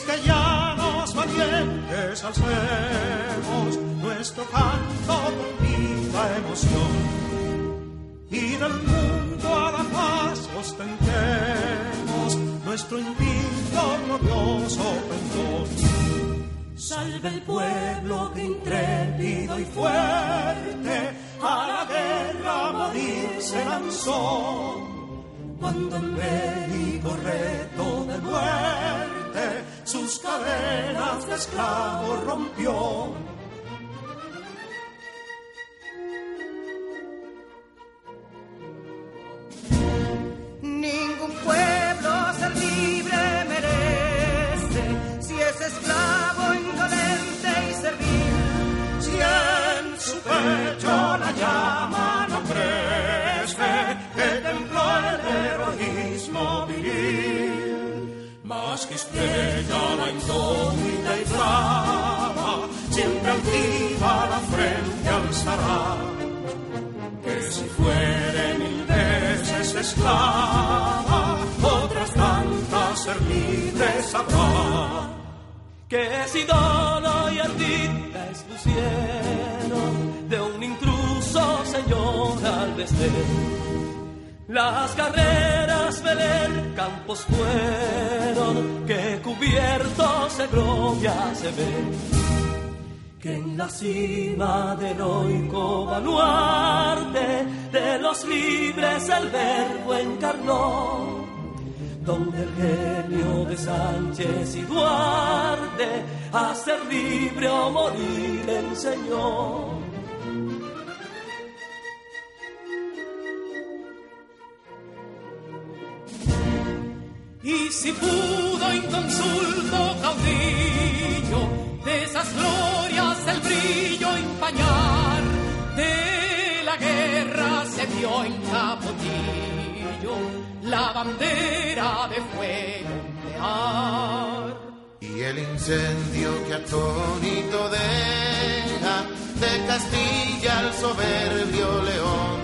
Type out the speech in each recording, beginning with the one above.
Quisqueyanos valientes alcemos nuestro canto con viva emoción y del mundo a la paz ostentemos nuestro invicto glorioso pendón. Salve el pueblo que intrépido y fuerte a la guerra morir se lanzó cuando el bélico reto de muerte sus cadenas de esclavo rompió. Ningún pueblo ser libre merece si es esclavo, indolente y servil. Si en su pecho Más que estrella la indómita y flama, siempre altiva la frente alzará. Que si fuere mil veces esclava, otras tantas ser habrá. que si dono y ardita expusieron de un intruso señor al desdén. Las carreras Belén campos fueron de gloria se ven. Que en la cima del heroico baluarte de los libres el verbo encarnó donde el genio de Sánchez y Duarte a ser libre o morir enseñó. Y si pudo inconsulto caudillo de esas glorias el brillo empañar, de la guerra se vio en capotillo la bandera de fuego ondear. Y el incendio que atónito deja de Castilla al soberbio león,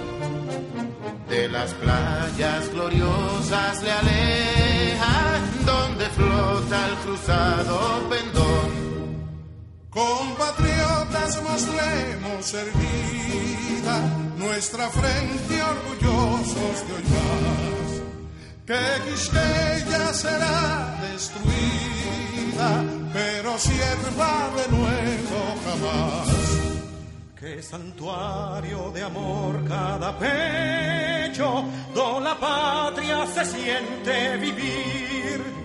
de las playas gloriosas le aleja, cruzado pendón. Compatriotas mostremos erguida nuestra frente orgullosos de hoy más. Que Quisqueya será destruida, pero sierva de nuevo jamás. Que santuario de amor cada pecho, donde la patria se siente vivir.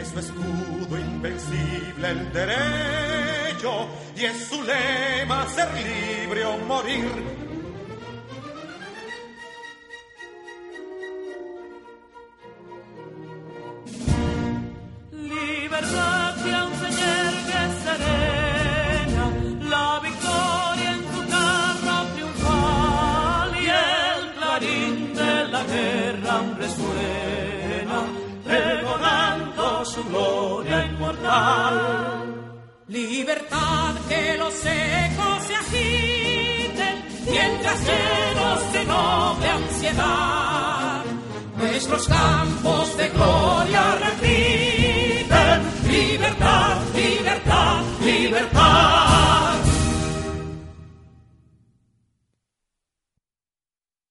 Es su escudo invencible el derecho, y es su lema ser libre o morir. Libertad Libertad que los ecos se agiten, mientras llenos de noble ansiedad, nuestros campos de gloria repiten, libertad, libertad, libertad.